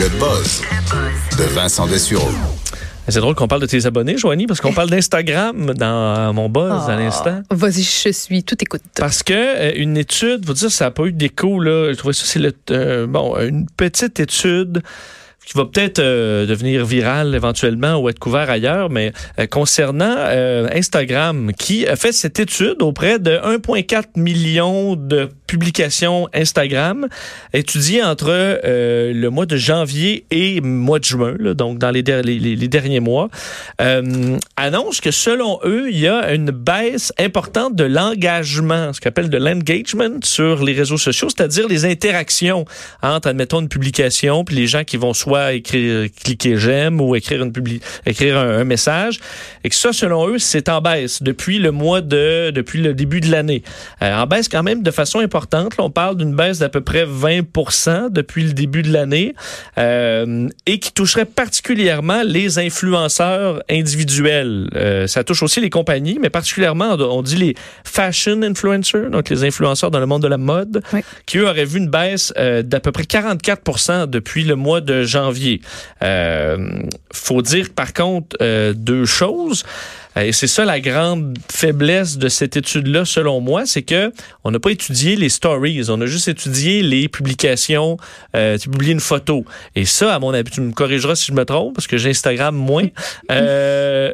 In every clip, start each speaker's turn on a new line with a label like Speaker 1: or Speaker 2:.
Speaker 1: Le buzz de Vincent Dessureau.
Speaker 2: C'est drôle qu'on parle de tes abonnés, Joanie, parce qu'on parle d'Instagram dans mon buzz à
Speaker 3: Ah.
Speaker 2: l'instant.
Speaker 3: Vas-y, je suis tout écoute.
Speaker 2: Parce que euh, une étude, vous dire, ça n'a pas eu d'écho là. Je trouvais ça c'est le euh, bon une petite étude qui va peut-être euh, devenir virale éventuellement ou être couvert ailleurs, mais euh, concernant euh, Instagram, qui a fait cette étude auprès de 1,4 million de publications Instagram, étudiées entre euh, le mois de janvier et mois de juin, là, donc dans les- les- les derniers mois, euh, annonce que selon eux, il y a une baisse importante de l'engagement, ce qu'on appelle de l'engagement sur les réseaux sociaux, c'est-à-dire les interactions entre, admettons, une publication, puis les gens qui vont soit écrire, cliquer j'aime ou écrire une publi écrire un, un message, et que ça, selon eux, c'est en baisse depuis le mois de, depuis le début de l'année. Euh, en baisse quand même de façon importante. Là, on parle d'une baisse d'à peu près 20 depuis le début de l'année euh, et qui toucherait particulièrement les influenceurs individuels. Euh, ça touche aussi les compagnies, mais particulièrement, on dit les fashion influencers, donc les influenceurs dans le monde de la mode,
Speaker 3: Oui.
Speaker 2: qui eux auraient vu une baisse d'à peu près 44% depuis le mois de janvier. Euh, faut dire par contre euh, deux choses. Euh, Et c'est ça la grande faiblesse de cette étude-là, selon moi, c'est que on n'a pas étudié les stories, on a juste étudié les publications. Euh, tu publies une photo. Et ça, à mon avis, tu me corrigeras si je me trompe, parce que j'ai Instagram moins. Euh,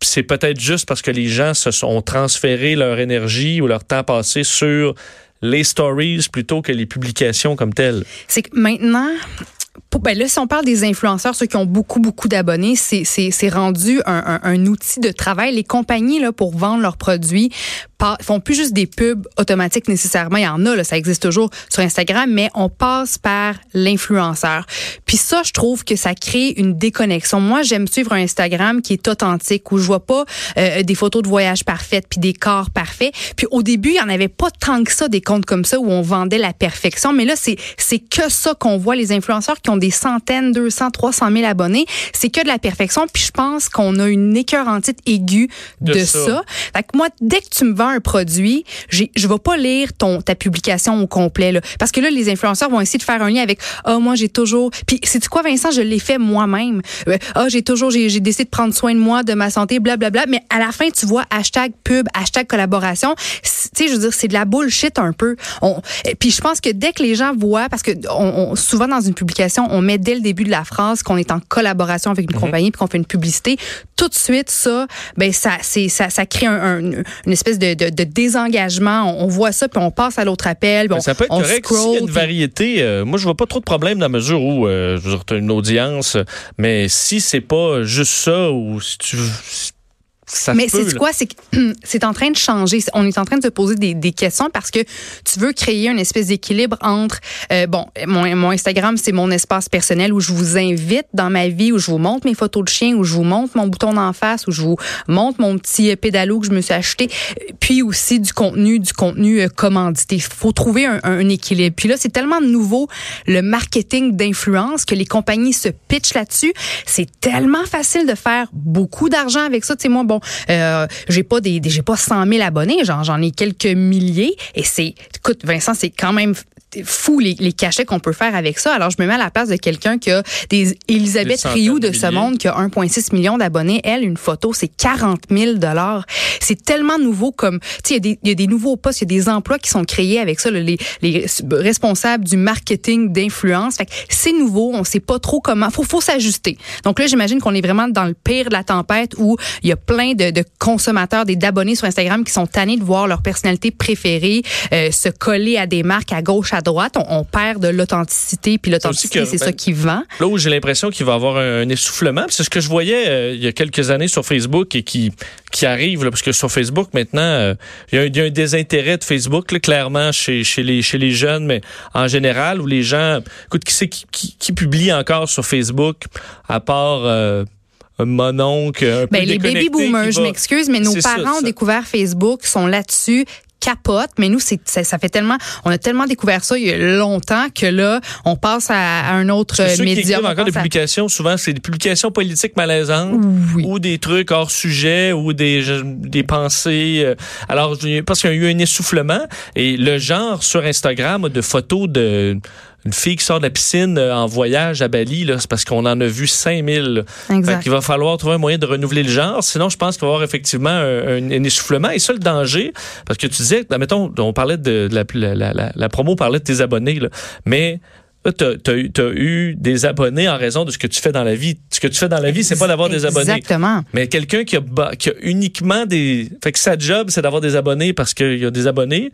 Speaker 2: c'est peut-être juste parce que les gens se sont transférés leur énergie ou leur temps passé sur les stories plutôt que les publications comme telles.
Speaker 3: C'est que maintenant, pour- ben là, si on parle des influenceurs, ceux qui ont beaucoup, beaucoup d'abonnés, c'est, c'est, c'est rendu un, un- un outil de travail. Les compagnies, là, pour vendre leurs produits, pas, font plus juste des pubs automatiques nécessairement. Il y en a, là, ça existe toujours sur Instagram, mais on passe par l'influenceur. Puis ça, je trouve que ça crée une déconnexion. Moi, j'aime suivre un Instagram qui est authentique, où je vois pas euh, des photos de voyage parfaites, puis des corps parfaits. Puis au début, il y en avait pas tant que ça, des comptes comme ça, où on vendait la perfection. Mais là, c'est, c'est que ça qu'on voit, les influenceurs qui ont des centaines, 200, 300 000 abonnés. C'est que de la perfection. Puis je pense qu'on a une écœurantite aiguë
Speaker 2: De
Speaker 3: de,
Speaker 2: ça.
Speaker 3: ça. Fait que moi, dès que tu me vends un produit, j'ai- je vais pas lire ton ta publication au complet là, parce que là les influenceurs vont essayer de faire un lien avec ah moi j'ai toujours puis c'est quoi Vincent, je l'ai fait moi-même. Euh, Ah j'ai toujours j'ai j'ai décidé de prendre soin de moi, de ma santé, blablabla, mais à la fin tu vois hashtag pub, hashtag collaboration, tu sais je veux dire c'est de la bullshit un peu. On puis je pense que dès que les gens voient parce que on, on- souvent dans une publication, on met dès le début de la phrase qu'on est en collaboration avec une compagnie puis qu'on fait une publicité, tout de suite ça ben ça c'est ça ça crée un, un- une espèce de, de, de désengagement. On, on voit ça puis on passe à l'autre appel. puis on,
Speaker 2: ça peut être
Speaker 3: on
Speaker 2: correct s'il y a une variété. euh, moi, je vois pas trop de problème dans la mesure où euh, je veux dire, t'as une audience, mais si c'est pas juste ça ou si tu si- ça
Speaker 3: Mais c'est quoi? C'est c'est en train de changer. On est en train de se poser des, des questions parce que tu veux créer une espèce d'équilibre entre, euh, bon, mon, mon Instagram, c'est mon espace personnel où je vous invite dans ma vie, où je vous montre mes photos de chien, où je vous montre mon bouton d'en face, où je vous montre mon petit euh, pédalo que je me suis acheté, puis aussi du contenu, du contenu euh, commandité. Il faut trouver un, un équilibre. Puis là, c'est tellement nouveau, le marketing d'influence, que les compagnies se pitchent là-dessus. C'est tellement facile de faire beaucoup d'argent avec ça. Tu sais, moi, bon, euh, j'ai pas des, des- j'ai pas 100 000 abonnés, j'en, j'en ai quelques milliers. Et c'est, écoute, Vincent, c'est quand même fou les, les cachets qu'on peut faire avec ça. Alors, je me mets à la place de quelqu'un qui a des Elisabeth
Speaker 2: Des
Speaker 3: Rioux
Speaker 2: de
Speaker 3: ce
Speaker 2: milliers.
Speaker 3: monde qui a 1,6 million d'abonnés. Elle, une photo, c'est 40 000 dollars. C'est tellement nouveau comme, tu sais, il y a des- il y, a des nouveaux postes, il y a des emplois qui sont créés avec ça, là, les, les responsables du marketing d'influence. Fait que c'est nouveau, on sait pas trop comment. Faut, faut s'ajuster. Donc là, j'imagine qu'on est vraiment dans le pire de la tempête où il y a plein de, de consommateurs, des d'abonnés sur Instagram qui sont tannés de voir leur personnalité préférée euh, se coller à des marques à gauche, à droite. On, on perd de l'authenticité, puis l'authenticité, c'est ça
Speaker 2: ben,
Speaker 3: qui vend.
Speaker 2: Là où j'ai l'impression qu'il va y avoir un, un essoufflement, c'est ce que je voyais euh, il y a quelques années sur Facebook et qui qui arrive, là, parce que sur Facebook maintenant, euh, il y, a un- il y a un désintérêt de Facebook là, clairement chez, chez les chez les jeunes, mais en général où les gens, écoute, qui c'est qui, qui, qui publie encore sur Facebook à part un peu
Speaker 3: Ben, les baby boomers, je m'excuse, mais nos
Speaker 2: ça,
Speaker 3: parents ont découvert Facebook, sont là-dessus capote, mais nous, c'est, ça, ça fait tellement, on a tellement découvert ça il y a longtemps que là, on passe à, à un autre
Speaker 2: que
Speaker 3: euh,
Speaker 2: ceux qui
Speaker 3: média.
Speaker 2: encore des
Speaker 3: à-
Speaker 2: publications, souvent, c'est des publications politiques malaisantes
Speaker 3: Oui.
Speaker 2: ou des trucs hors sujet ou des, des pensées. euh, Alors, parce qu'il y a eu un essoufflement et le genre sur Instagram de photos de une fille qui sort de la piscine euh, en voyage à Bali, là, c'est parce qu'on en a vu 5000.
Speaker 3: Exact.
Speaker 2: Il va falloir trouver un moyen de renouveler le genre. Sinon, je pense qu'il va y avoir effectivement un, un, essoufflement. Et ça, le danger, parce que tu disais, mettons, on parlait de, de la, la, la, la, promo parlait de tes abonnés, là, mais tu as, eu des abonnés en raison de ce que tu fais dans la vie. Ce que tu fais dans la vie, c'est pas d'avoir des abonnés.
Speaker 3: Exactement.
Speaker 2: Mais quelqu'un qui a, qui a uniquement des... Fait que sa job, c'est d'avoir des abonnés parce qu'il y a des abonnés.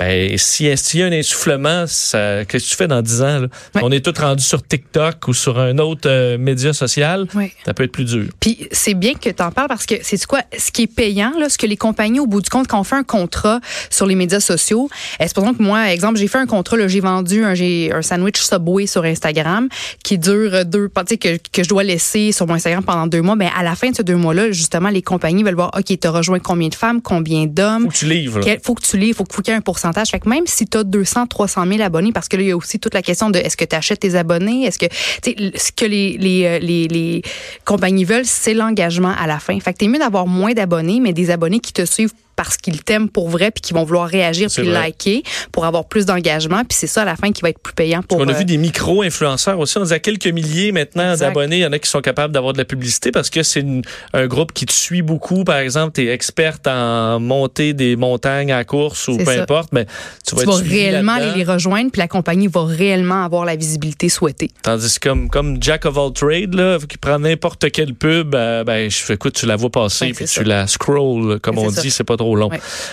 Speaker 2: Ben, s'il y a un essoufflement, qu'est-ce que tu fais dans 10 ans? Là? On est tous rendus sur TikTok ou sur un autre euh, média social. Ça peut être plus dur.
Speaker 3: Puis c'est bien que tu en parles parce que c'est quoi? Ce qui est payant, là, ce que les compagnies, au bout du compte, quand on fait un contrat sur les médias sociaux, est ce que moi, exemple, j'ai fait un contrat, j'ai vendu un, un sandwich Subway sur Instagram qui dure deux, tu que, que je dois laisser sur mon Instagram pendant deux mois. Ben, à la fin de ces deux mois-là, justement, les compagnies veulent voir, OK, tu as rejoint combien de femmes, combien d'hommes?
Speaker 2: Faut que tu livres.
Speaker 3: faut que tu livres, faut, faut qu'il y ait un pourcentage fait même si tu as 200, 300 000 abonnés, parce que là, il y a aussi toute la question de est-ce que tu achètes tes abonnés? Est-ce que, ce que euh, les compagnies veulent, c'est l'engagement à la fin. Fait que t'es mieux d'avoir moins d'abonnés, mais des abonnés qui te suivent parce qu'ils t'aiment pour vrai puis qu'ils vont vouloir réagir puis liker pour avoir plus d'engagement puis c'est ça à la fin qui va être plus payant pour
Speaker 2: on a vu euh, des micro-influenceurs aussi. On a quelques milliers maintenant d'abonnés il y en a qui sont capables d'avoir de la publicité parce que c'est un groupe qui te suit beaucoup. Par exemple tu es experte en monter des montagnes à course ou peu importe mais
Speaker 3: tu, vas, réellement aller les rejoindre puis la compagnie va réellement avoir la visibilité souhaitée.
Speaker 2: Tandis que comme comme Jack of all trade là qui prend n'importe quelle pub euh, ben je écoute tu la vois passer puis tu la scroll comme on dit c'est pas long.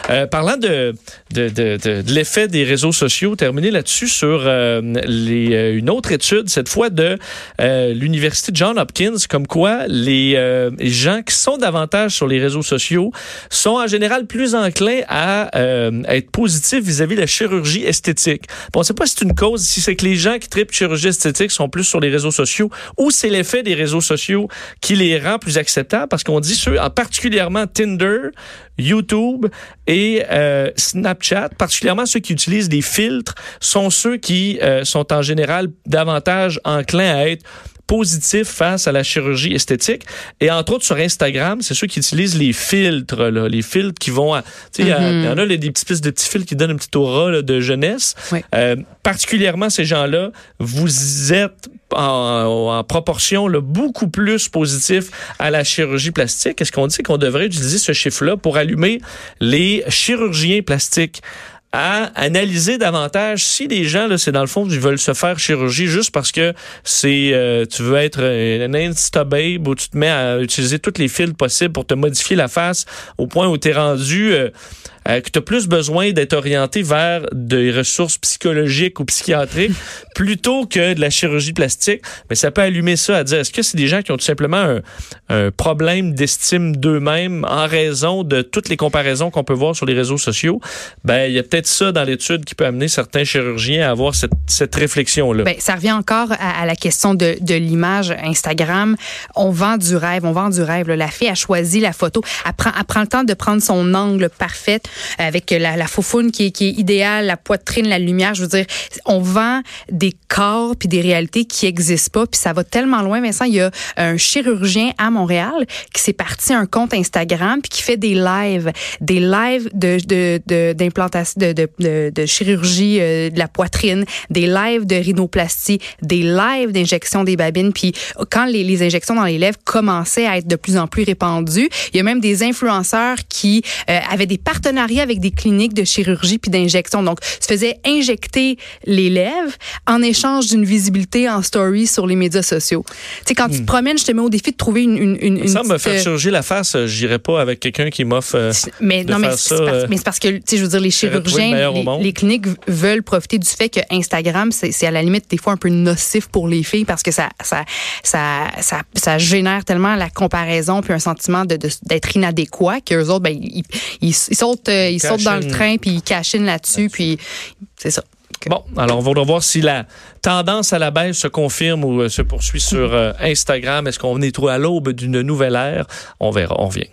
Speaker 2: Euh, parlant de, de, de, de, l'effet des réseaux sociaux, terminer là-dessus sur euh, les, euh, une autre étude, cette fois de l'Université John Hopkins, comme quoi les, gens qui sont davantage sur les réseaux sociaux sont en général plus enclins à, être positifs vis-à-vis de la chirurgie esthétique. Bon, on ne sait pas si c'est une cause, si c'est que les gens qui tripent chirurgie esthétique sont plus sur les réseaux sociaux ou c'est l'effet des réseaux sociaux qui les rend plus acceptables parce qu'on dit ceux, en particulièrement Tinder, YouTube et euh, Snapchat, particulièrement ceux qui utilisent des filtres, sont ceux qui euh, sont en général davantage enclins à être positifs face à la chirurgie esthétique. Et entre autres sur Instagram, c'est ceux qui utilisent les filtres, là, les filtres qui vont à... Tu sais, il y, en a des petites pistes de petits filtres qui donnent un petit aura de jeunesse. Euh, particulièrement ces gens-là, vous êtes en, proportion là, beaucoup plus positif à la chirurgie plastique. Est-ce qu'on dit qu'on devrait utiliser ce chiffre-là pour allumer les chirurgiens plastiques? À analyser davantage si les gens là c'est dans le fond ils veulent se faire chirurgie juste parce que c'est euh, tu veux être un insta babe où tu te mets à utiliser toutes les fils possibles pour te modifier la face au point où tu es rendu euh, euh, que tu as plus besoin d'être orienté vers des ressources psychologiques ou psychiatriques plutôt que de la chirurgie plastique. Mais ça peut allumer ça à dire, est-ce que c'est des gens qui ont tout simplement un, un problème d'estime d'eux-mêmes en raison de toutes les comparaisons qu'on peut voir sur les réseaux sociaux? Ben, il y a peut-être ça dans l'étude qui peut amener certains chirurgiens à avoir cette, réflexion-là.
Speaker 3: Ben, ça revient encore à, la question de, l'image Instagram. On vend du rêve, on vend du rêve. La fille a choisi la photo, elle prend, le temps de prendre son angle parfait avec la, la qui est, idéale, la poitrine, la lumière. Je veux dire, on vend des corps puis des réalités qui existent pas. Puis ça va tellement loin, Vincent. Il y a un chirurgien à Montréal qui s'est parti un compte Instagram puis qui fait des lives, des lives d'implantation, de, de, de, de, chirurgie euh, de la poitrine, des lives de rhinoplastie, des lives d'injection des babines. Puis quand les, les injections dans les lèvres commençaient à être de plus en plus répandues, il y a même des influenceurs qui euh, avaient des partenaires avec des cliniques de chirurgie puis d'injection. Donc, tu faisais injecter les lèvres en échange d'une visibilité en story sur les médias sociaux. Tu sais, quand tu te hmm. promènes, je te mets au défi de trouver une... une, une
Speaker 2: ça me faire chirurgier la face, euh, j'irai pas avec quelqu'un qui m'offre euh,
Speaker 3: mais, non, mais c'est parce, mais parce que, tu sais, je veux dire, les chirurgiens, les, cliniques veulent profiter du fait que Instagram, c'est à la limite des fois un peu nocif pour les filles parce que ça, ça, ça, ça, ça génère tellement la comparaison puis un sentiment de d'être inadéquat qu'eux autres, ben, ils, ils, sautent dans le train, puis il cachine là-dessus, puis c'est ça.
Speaker 2: Bon, alors on va voir si la tendance à la baisse se confirme ou euh, se poursuit sur euh, Instagram. Est-ce qu'on est trop à l'aube d'une nouvelle ère? On verra, on vient.